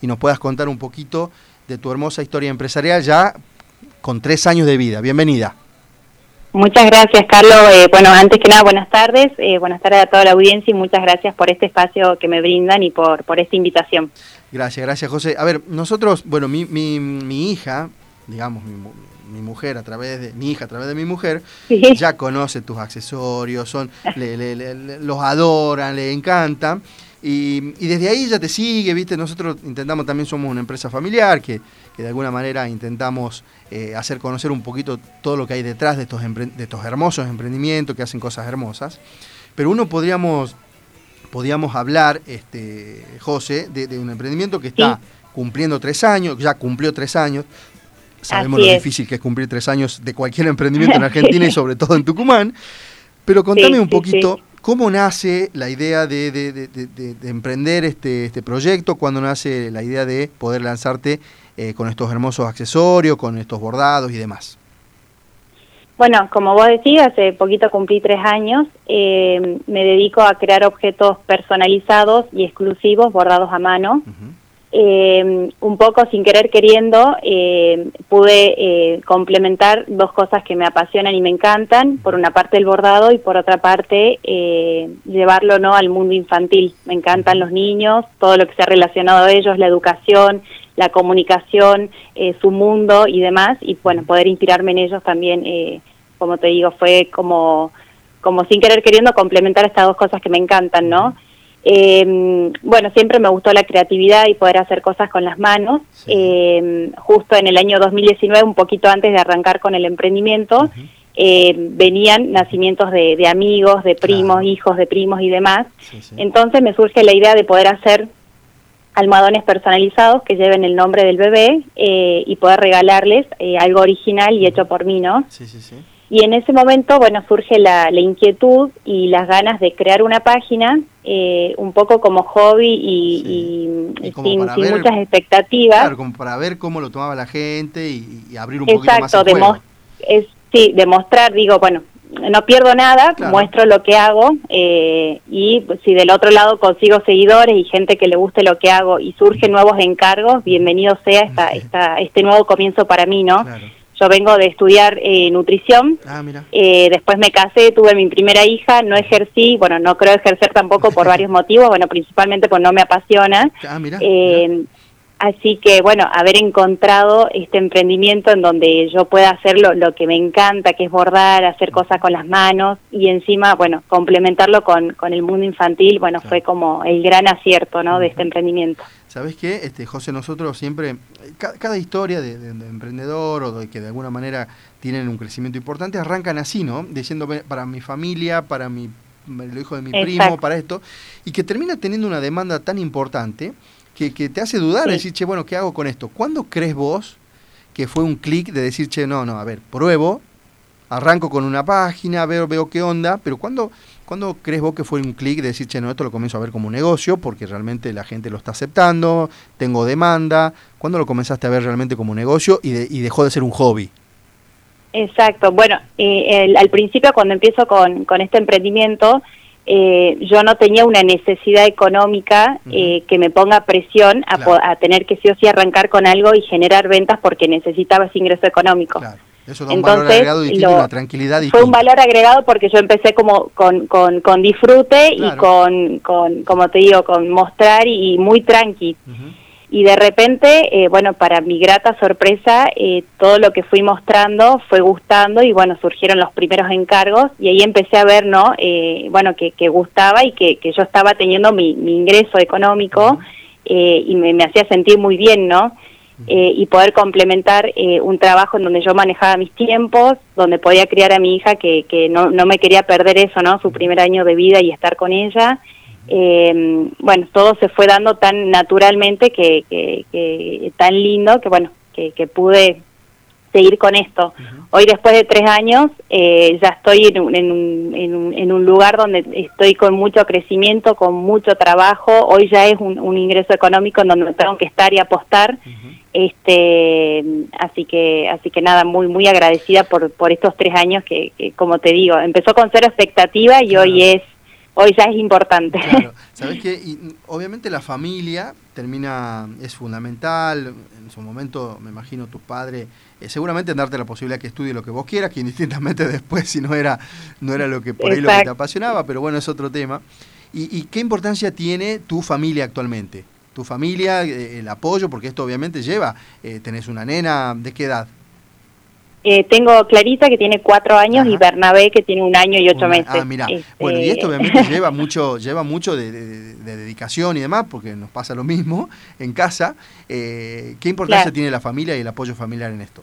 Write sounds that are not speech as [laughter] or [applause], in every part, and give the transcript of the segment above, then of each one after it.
y nos puedas contar un poquito de tu hermosa historia empresarial ya con tres años de vida. Bienvenida. Muchas gracias, Carlos. Eh, bueno, antes que nada, buenas tardes. Eh, buenas tardes a toda la audiencia y muchas gracias por este espacio que me brindan y por, por esta invitación. Gracias, gracias, José. A ver, nosotros, bueno, mi, mi, mi hija, digamos, mi, mujer a través de mi hija a través de mi mujer ya conoce tus accesorios son los adoran le encantan y, desde ahí ya te sigue viste nosotros intentamos también somos una empresa familiar que, que de alguna manera intentamos eh, hacer conocer un poquito todo lo que hay detrás de estos, de estos hermosos emprendimientos que hacen cosas hermosas. Pero uno podríamos, podríamos hablar, este, José, de, un emprendimiento que está cumpliendo tres años, ya cumplió tres años. Sabemos lo difícil que es cumplir tres años de cualquier [laughs] emprendimiento en [laughs] Argentina y sobre todo en Tucumán. Pero contame un poquito cómo nace la idea de, de, emprender este, este proyecto, cuándo nace la idea de poder lanzarte eh, con estos hermosos accesorios, con estos bordados y demás. Bueno, como vos decís, hace poquito cumplí tres años. Eh, me dedico a crear objetos personalizados y exclusivos, bordados a mano. Eh, un poco sin querer queriendo, pude complementar dos cosas que me apasionan y me encantan. Por una parte el bordado y por otra parte llevarlo no al mundo infantil. Me encantan los niños, todo lo que se ha relacionado a ellos, la educación, la comunicación, eh, su mundo y demás, y bueno, poder inspirarme en ellos también, eh, como te digo, fue como, como sin querer queriendo complementar estas dos cosas que me encantan, ¿no? Eh, bueno, siempre me gustó la creatividad y poder hacer cosas con las manos. justo en el año 2019, un poquito antes de arrancar con el emprendimiento, venían nacimientos de, amigos, de primos, hijos de primos y demás. Entonces me surge la idea de poder hacer almohadones personalizados que lleven el nombre del bebé eh, y poder regalarles eh, algo original y hecho por mí, ¿no? Sí, sí, sí. Y en ese momento, bueno, surge la, inquietud y las ganas de crear una página, eh, un poco como hobby y, sin, muchas expectativas. Claro, como para ver cómo lo tomaba la gente y, abrir un poquito más el. Es, sí, demostrar, digo, bueno, no pierdo nada, muestro lo que hago eh, y si del otro lado consigo seguidores y gente que le guste lo que hago y surgen nuevos encargos, bienvenido sea esta, esta, este nuevo comienzo para mí, ¿no? Yo vengo de estudiar eh, nutrición, ah, eh, después me casé, tuve mi primera hija, no ejercí, bueno, no creo ejercer tampoco por [laughs] varios motivos, bueno, principalmente pues no me apasiona. Ah, mira, Así que, bueno, haber encontrado este emprendimiento en donde yo pueda hacer lo, que me encanta, que es bordar, hacer cosas con las manos y encima, bueno, complementarlo con, con el mundo infantil, bueno, fue como el gran acierto, ¿no?, de este emprendimiento. ¿Sabes qué, este, José? Nosotros siempre, cada, historia de, emprendedor o de que de alguna manera tienen un crecimiento importante, arrancan así, ¿no? Diciendo, para mi familia, para mi, el hijo de mi primo, para esto, y que termina teniendo una demanda tan importante que, te hace dudar, decir, che, bueno, ¿qué hago con esto? ¿Cuándo crees vos que fue un clic de decir, che, no, no, a ver, pruebo, arranco con una página, veo, veo qué onda, pero ¿cuándo, ¿cuándo crees vos que fue un clic de decir, che, no, esto lo comienzo a ver como un negocio porque realmente la gente lo está aceptando, tengo demanda? ¿Cuándo lo comenzaste a ver realmente como un negocio y, y dejó de ser un hobby? Exacto, bueno, eh, al principio cuando empiezo con, con este emprendimiento, eh, yo no tenía una necesidad económica eh, que me ponga presión a, tener que sí o sí arrancar con algo y generar ventas porque necesitaba ese ingreso económico. Eso da un valor agregado y una tranquilidad Fue un valor agregado porque yo empecé como con, con, con disfrute y con, con, como te digo, con mostrar y, muy tranqui y de repente, eh, bueno, para mi grata sorpresa, eh, todo lo que fui mostrando fue gustando y bueno, surgieron los primeros encargos y ahí empecé a ver, ¿no? Eh, bueno, que, que, gustaba y que, que yo estaba teniendo mi, mi ingreso económico y me, me, hacía sentir muy bien, ¿no? Y poder complementar un trabajo en donde yo manejaba mis tiempos, donde podía criar a mi hija que, que no, no me quería perder eso, ¿no? Su primer año de vida y estar con ella eh, bueno, todo se fue dando tan naturalmente que, que, tan lindo que bueno, que, que pude seguir con esto. Hoy después de tres años eh, ya estoy en un, en, un, en, un, lugar donde estoy con mucho crecimiento, con mucho trabajo. Hoy ya es un, ingreso económico en donde tengo que estar y apostar. Este, así que, así que nada, muy, muy agradecida por, por estos tres años que, como te digo, empezó con cero expectativa y hoy es hoy ya es importante. Claro, [laughs] sabes que obviamente la familia termina, es fundamental, en su momento me imagino tu padre, eh, seguramente darte la posibilidad que estudie lo que vos quieras, que indistintamente [laughs] después si no era, no era lo que por ahí lo que te apasionaba, pero bueno, es otro tema. ¿Y, qué importancia tiene tu familia actualmente? Tu familia, eh, el apoyo, porque esto obviamente lleva, eh, tenés una nena, ¿de qué edad? Eh, tengo Clarita que tiene cuatro años y Bernabé que tiene un año y ocho meses. Ah, mira. Bueno, y esto este, obviamente [laughs] lleva mucho, lleva mucho de, dedicación y demás, porque nos pasa lo mismo en casa. Eh, ¿Qué importancia tiene la familia y el apoyo familiar en esto?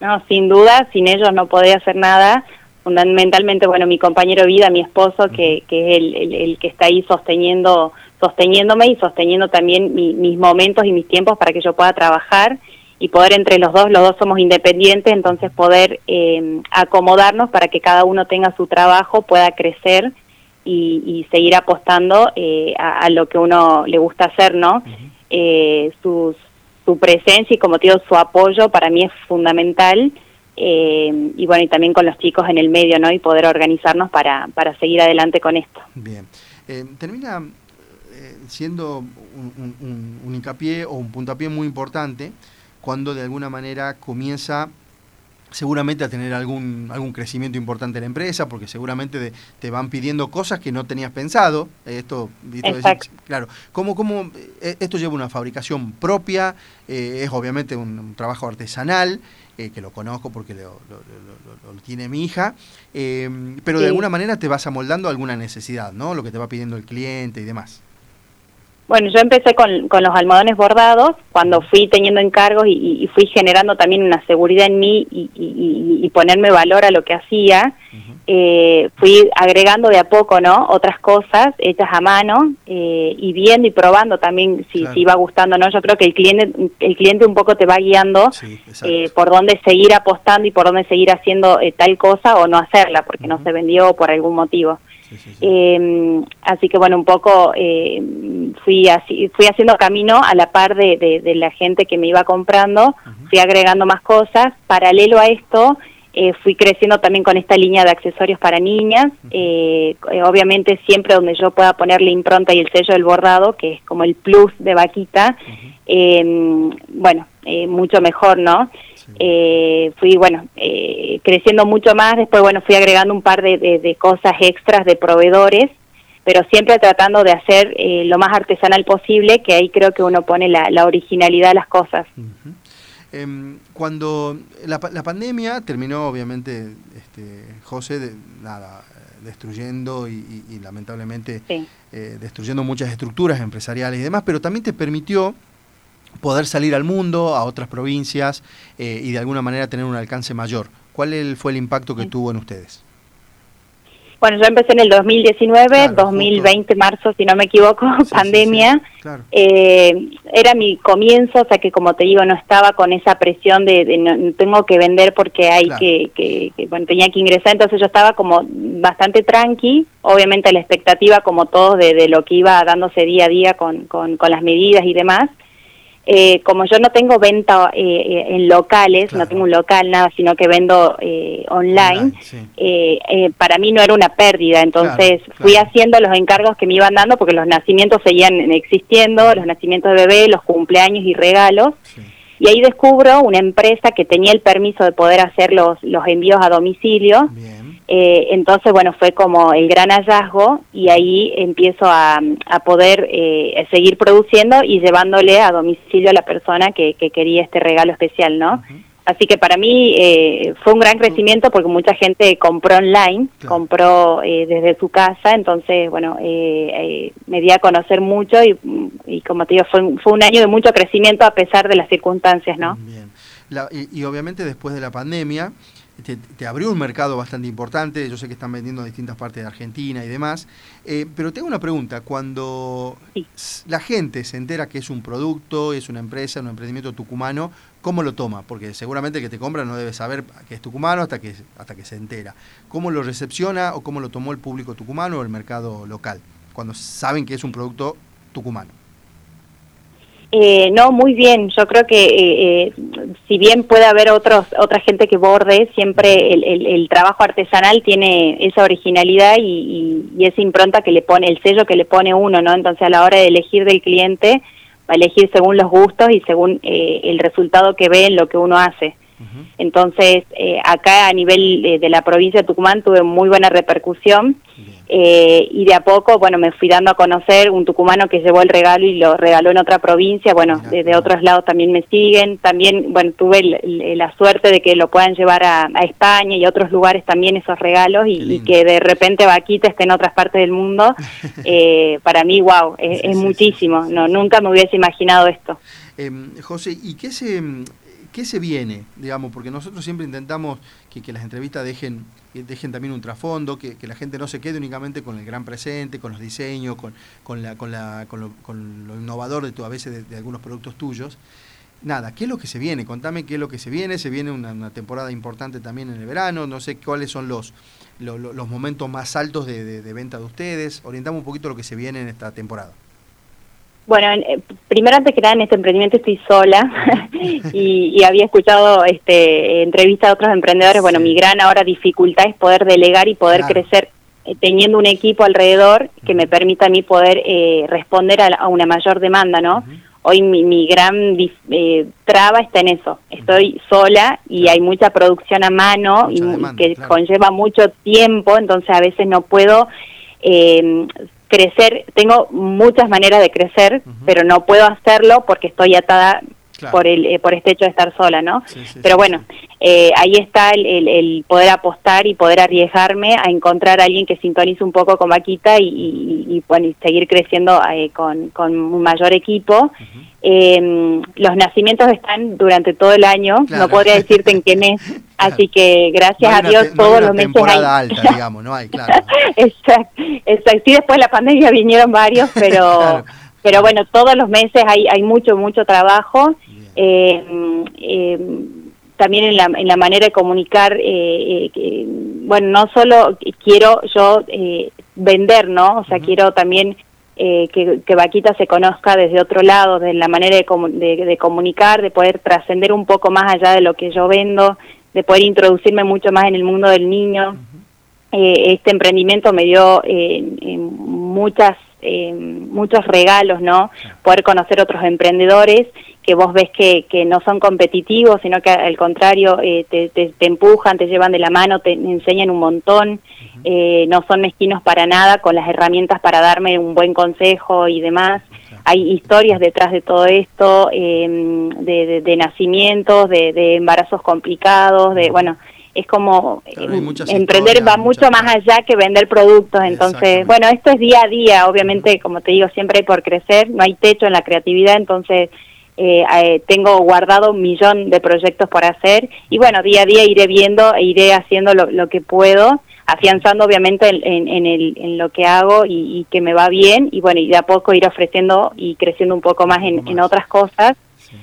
No, sin duda, sin ellos no podía hacer nada. Fundamentalmente, bueno, mi compañero vida, mi esposo, que, que es el, el, que está ahí sosteniendo, sosteniéndome y sosteniendo también mis momentos y mis tiempos para que yo pueda trabajar y poder entre los dos, los dos somos independientes, entonces poder eh, acomodarnos para que cada uno tenga su trabajo, pueda crecer y, seguir apostando eh, a, lo que uno le gusta hacer, ¿no? Eh, su, su, presencia y como te digo, su apoyo para mí es fundamental. y bueno, y también con los chicos en el medio, ¿no? Y poder organizarnos para, para seguir adelante con esto. Bien. termina siendo un, un, un hincapié o un puntapié muy importante cuando de alguna manera comienza seguramente a tener algún, algún crecimiento importante en la empresa, porque seguramente te van pidiendo cosas que no tenías pensado. Esto, claro, ¿cómo, cómo, eh, esto lleva una fabricación propia, eh, es obviamente un, trabajo artesanal, eh, que lo conozco porque lo, tiene mi hija, pero de alguna manera te vas amoldando a alguna necesidad, ¿no? Lo que te va pidiendo el cliente y demás. Bueno, yo empecé con, con, los almohadones bordados cuando fui teniendo encargos y, fui generando también una seguridad en mí y, y, ponerme valor a lo que hacía. eh, fui agregando de a poco, ¿no? Otras cosas hechas a mano eh, y viendo y probando también si, si iba gustando, ¿no? Yo creo que el cliente, el cliente un poco te va guiando eh, por dónde seguir apostando y por dónde seguir haciendo eh, tal cosa o no hacerla porque no se vendió por algún motivo. Eh, así que bueno, un poco eh, fui, así, fui haciendo camino a la par de, de, la gente que me iba comprando, fui agregando más cosas. Paralelo a esto, eh, fui creciendo también con esta línea de accesorios para niñas, eh, obviamente siempre donde yo pueda poner la impronta y el sello del bordado, que es como el plus de vaquita, eh, bueno, mucho mejor, ¿no? Eh, fui, bueno, eh, creciendo mucho más, después, bueno, fui agregando un par de, cosas extras de proveedores, pero siempre tratando de hacer eh, lo más artesanal posible, que ahí creo que uno pone la, originalidad de las cosas. Em, cuando la, pandemia terminó, obviamente, este, José, de, nada, destruyendo y, lamentablemente destruyendo muchas estructuras empresariales y demás, pero también te permitió poder salir al mundo, a otras provincias eh, y de alguna manera tener un alcance mayor. ¿Cuál fue el impacto que tuvo en ustedes? Bueno, yo empecé en el 2019, 2020 marzo, si no me equivoco, pandemia. eh, era mi comienzo, o sea que como te digo, no estaba con esa presión de, no, tengo que vender porque hay que, que, bueno, tenía que ingresar, entonces yo estaba como bastante tranqui, obviamente la expectativa como todos de, de lo que iba dándose día a día con, con, con las medidas y demás. Eh, como yo no tengo venta eh, eh, en locales, no tengo un local, nada, sino que vendo online, para mí no era una pérdida. Entonces fui haciendo los encargos que me iban dando porque los nacimientos seguían existiendo, los nacimientos de bebé, los cumpleaños y regalos. Y ahí descubro una empresa que tenía el permiso de poder hacer los, los envíos a domicilio. Eh, entonces, bueno, fue como el gran hallazgo y ahí empiezo a, a poder eh, seguir produciendo y llevándole a domicilio a la persona que, que quería este regalo especial, ¿no? Así que para mí eh, fue un gran crecimiento porque mucha gente compró online, compró eh, desde su casa, entonces, bueno, eh, me di a conocer mucho y, y como te digo, fue, fue un año de mucho crecimiento a pesar de las circunstancias, ¿no? Bien. y, y, obviamente después de la pandemia, te, abrió un mercado bastante importante, yo sé que están vendiendo en distintas partes de Argentina y demás, eh, pero tengo una pregunta, cuando la gente se entera que es un producto, es una empresa, un emprendimiento tucumano, ¿cómo lo toma? Porque seguramente el que te compra no debe saber que es tucumano hasta que, hasta que se entera. ¿Cómo lo recepciona o cómo lo tomó el público tucumano o el mercado local, cuando saben que es un producto tucumano? Eh, no, muy bien. Yo creo que eh, eh, si bien puede haber otros, otra gente que borde, siempre el, trabajo artesanal tiene esa originalidad y, esa impronta que le pone, el sello que le pone uno, ¿no? Entonces a la hora de elegir del cliente, va a elegir según los gustos y según el resultado que ve en lo que uno hace. Entonces, acá a nivel de, la provincia de Tucumán tuve muy buena repercusión. Eh, y de a poco, bueno, me fui dando a conocer un tucumano que llevó el regalo y lo regaló en otra provincia, bueno, de, otros lados también me siguen, también, bueno, tuve la suerte de que lo puedan llevar a, España y a otros lugares también esos regalos y, que de repente Vaquita esté en otras partes del mundo, [laughs] eh, para mí, wow, es, muchísimo, no, nunca me hubiese imaginado esto. Eh, José, ¿y qué se, qué se viene, digamos, porque nosotros siempre intentamos que, las entrevistas dejen dejen también un trasfondo, que, la gente no se quede únicamente con el gran presente, con los diseños, con, con, la, con, la, con, lo, innovador de tu, a veces de, algunos productos tuyos. Nada, ¿qué es lo que se viene? Contame qué es lo que se viene. Se viene una, temporada importante también en el verano. No sé cuáles son los, los, momentos más altos de venta de ustedes. Orientamos un poquito lo que se viene en esta temporada. Bueno, eh, primero antes que nada en este emprendimiento estoy sola [laughs] y, había escuchado este, entrevistas a otros emprendedores. Bueno, mi gran ahora dificultad es poder delegar y poder crecer eh, teniendo un equipo alrededor que me permita a mí poder eh, responder a, una mayor demanda, ¿no? Hoy mi, gran traba está en eso. Estoy sola y hay mucha producción a mano y que conlleva mucho tiempo, entonces a veces no puedo eh, crecer, tengo muchas maneras de crecer, pero no puedo hacerlo porque estoy atada por el eh, por este hecho de estar sola, ¿no? pero bueno, eh, ahí está el, poder apostar y poder arriesgarme a encontrar a alguien que sintonice un poco con Vaquita y, bueno, seguir creciendo eh, con, un mayor equipo. Em, los nacimientos están durante todo el año, no podría decirte en qué mes, [laughs] así que gracias a Dios todos los meses hay. alta, digamos, no hay, [laughs] claro. exacto, exacto. Sí, después de la pandemia vinieron varios, pero [laughs] pero bueno, todos los meses hay, hay mucho, mucho trabajo. Eh, em, también en la, en la manera de comunicar, eh, eh, bueno, no solo quiero yo vender, ¿no? O sea, quiero también que, que, Vaquita se conozca desde otro lado, de la manera de, de, comunicar, de poder trascender un poco más allá de lo que yo vendo, de poder introducirme mucho más en el mundo del niño. este emprendimiento me dio muchas eh, muchos regalos, ¿no? Poder conocer otros emprendedores que vos ves que, que no son competitivos, sino que al contrario eh, te, te, empujan, te llevan de la mano, te enseñan un montón, eh, no son mezquinos para nada con las herramientas para darme un buen consejo y demás. Hay historias detrás de todo esto, de, de, nacimientos, de, de embarazos complicados, de, bueno, es como em, emprender va mucho más allá que vender productos. Entonces, bueno, esto es día a día, obviamente, como te digo, siempre hay por crecer, no hay techo en la creatividad, entonces eh, eh, tengo guardado un millón de proyectos por hacer y bueno, día a día iré viendo e iré haciendo lo, que puedo, afianzando obviamente en, en, el, en lo que hago y, que me va bien y bueno, y de a poco ir ofreciendo y creciendo un poco más en, en otras cosas.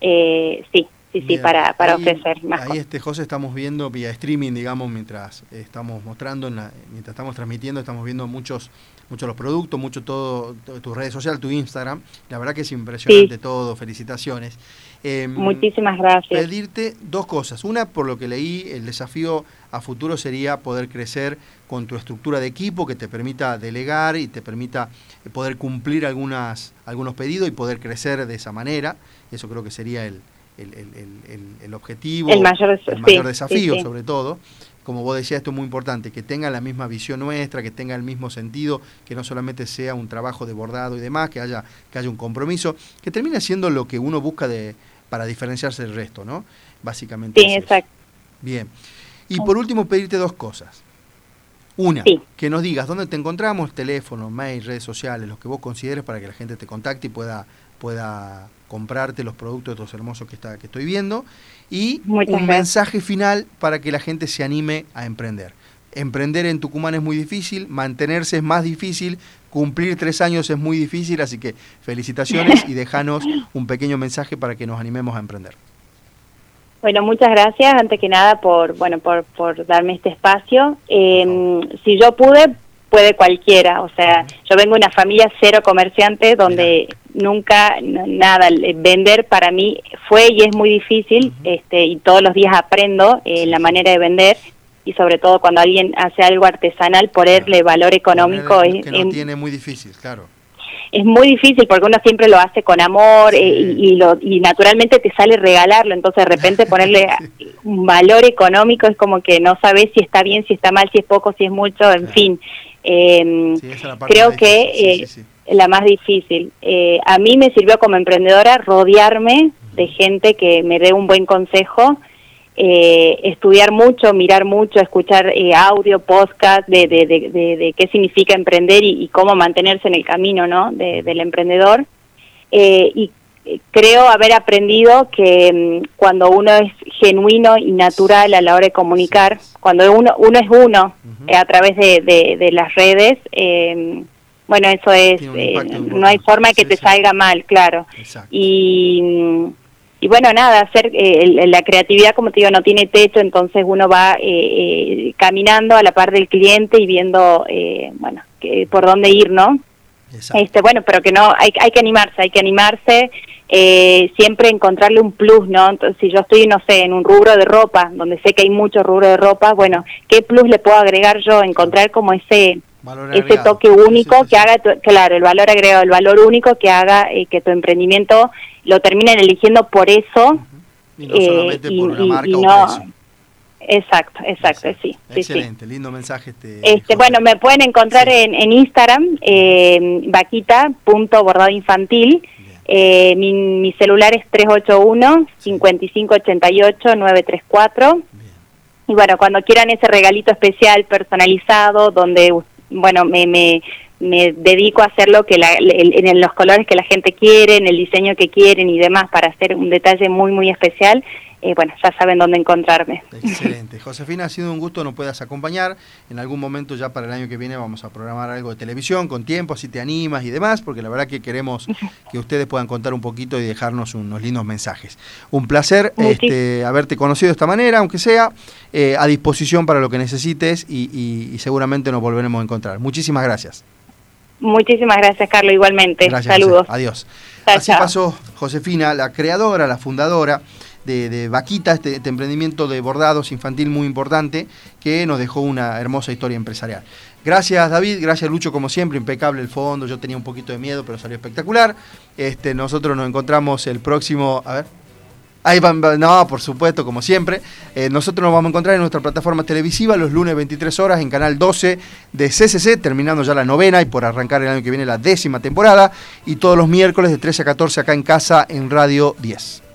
Eh, sí, sí, sí, para, para ofrecer más. Ahí, este, José, estamos viendo vía streaming, digamos, mientras estamos mostrando, mientras estamos transmitiendo, estamos viendo muchos muchos los productos, mucho todo, tus redes sociales, tu Instagram. La verdad que es impresionante todo, felicitaciones. Em, Muchísimas gracias. Pedirte dos cosas. Una, por lo que leí, el desafío a futuro sería poder crecer con tu estructura de equipo que te permita delegar y te permita poder cumplir algunas, algunos pedidos y poder crecer de esa manera. Eso creo que sería el, el, el, el, objetivo, el mayor, desafío sobre todo. Como vos decías, esto es muy importante, que tenga la misma visión nuestra, que tenga el mismo sentido, que no solamente sea un trabajo de bordado y demás, que haya, que haya un compromiso, que termine siendo lo que uno busca de, para diferenciarse del resto, ¿no? Básicamente. Sí, exacto. Bien. Y por último, pedirte dos cosas. Una, que nos digas dónde te encontramos, teléfono, mail, redes sociales, lo que vos consideres para que la gente te contacte y pueda, pueda comprarte los productos de estos hermosos que, está, que estoy viendo y un mensaje final para que la gente se anime a emprender. Emprender en Tucumán es muy difícil, mantenerse es más difícil, cumplir tres años es muy difícil, así que felicitaciones y déjanos un pequeño mensaje para que nos animemos a emprender. Bueno, muchas gracias, antes que nada, por bueno por, por darme este espacio. Em, si yo pude, puede cualquiera. O sea, yo vengo de una familia cero comerciante donde nunca nada, vender para mí fue y es muy difícil este, y todos los días aprendo eh, la manera de vender y sobre todo cuando alguien hace algo artesanal, ponerle valor económico es, que no tiene muy difícil, claro. es muy difícil porque uno siempre lo hace con amor eh, y, lo, y naturalmente te sale regalarlo, entonces de repente [laughs] ponerle un valor económico es como que no sabes si está bien, si está mal, si es poco, si es mucho, en fin. Em, creo que eh, la más difícil. Eh, a mí me sirvió como emprendedora rodearme de gente que me dé un buen consejo eh, estudiar mucho, mirar mucho, escuchar eh, audio, podcast de, de, de, qué significa emprender y, cómo mantenerse en el camino ¿no? del emprendedor. Eh, y creo haber aprendido que mm, cuando uno es genuino y natural a la hora de comunicar, cuando uno, uno es uno a través de, las redes, bueno, eso es, no hay forma de que te salga mal, claro. Y mm, y bueno, nada, hacer eh, la creatividad, como te digo, no tiene techo, entonces uno va eh, eh, caminando a la par del cliente y viendo, bueno, que, por dónde ir, ¿no? Este, bueno, pero que no, hay, hay que animarse, hay que animarse, siempre encontrarle un plus, ¿no? Entonces, si yo estoy, no sé, en un rubro de ropa, donde sé que hay mucho rubro de ropa, bueno, ¿qué plus le puedo agregar yo? Encontrar como ese ese toque único que haga, claro, el valor agregado, el valor único que haga que tu emprendimiento lo terminen eligiendo por eso. Y no solamente eh, por la marca o Exacto, exacto, sí. Excelente, lindo mensaje este. este bueno, me pueden encontrar en, en, Instagram, eh, vaquita.bordadoinfantil. Eh, mi, mi, celular es 381-5588-934. Y bueno, cuando quieran ese regalito especial personalizado, donde, bueno, me, me me dedico a hacerlo que en los colores que la gente quiere, en el diseño que quieren y demás, para hacer un detalle muy, muy especial. Eh, bueno, ya saben dónde encontrarme. Excelente. Josefina, ha sido un gusto, nos puedas acompañar. En algún momento ya para el año que viene vamos a programar algo de televisión con tiempo, si te animas y demás, porque la verdad que queremos [laughs] que ustedes puedan contar un poquito y dejarnos unos lindos mensajes. Un placer este, haberte conocido de esta manera, aunque sea, eh, a disposición para lo que necesites y seguramente nos volveremos a encontrar. Muchísimas gracias. Muchísimas gracias, Carlos, igualmente. Saludos. Adiós. Así pasó Josefina, la creadora, la fundadora de, Vaquita, este, este, emprendimiento de bordados infantil muy importante, que nos dejó una hermosa historia empresarial. Gracias David, gracias Lucho como siempre, impecable el fondo, yo tenía un poquito de miedo, pero salió espectacular. Este, nosotros nos encontramos el próximo, a ver, Ahí van, no, por supuesto, como siempre. Eh, nosotros nos vamos a encontrar en nuestra plataforma televisiva los lunes 23 horas en canal 12 de CCC, terminando ya la novena y por arrancar el año que viene la décima temporada. Y todos los miércoles de 13 a 14 acá en casa en Radio 10.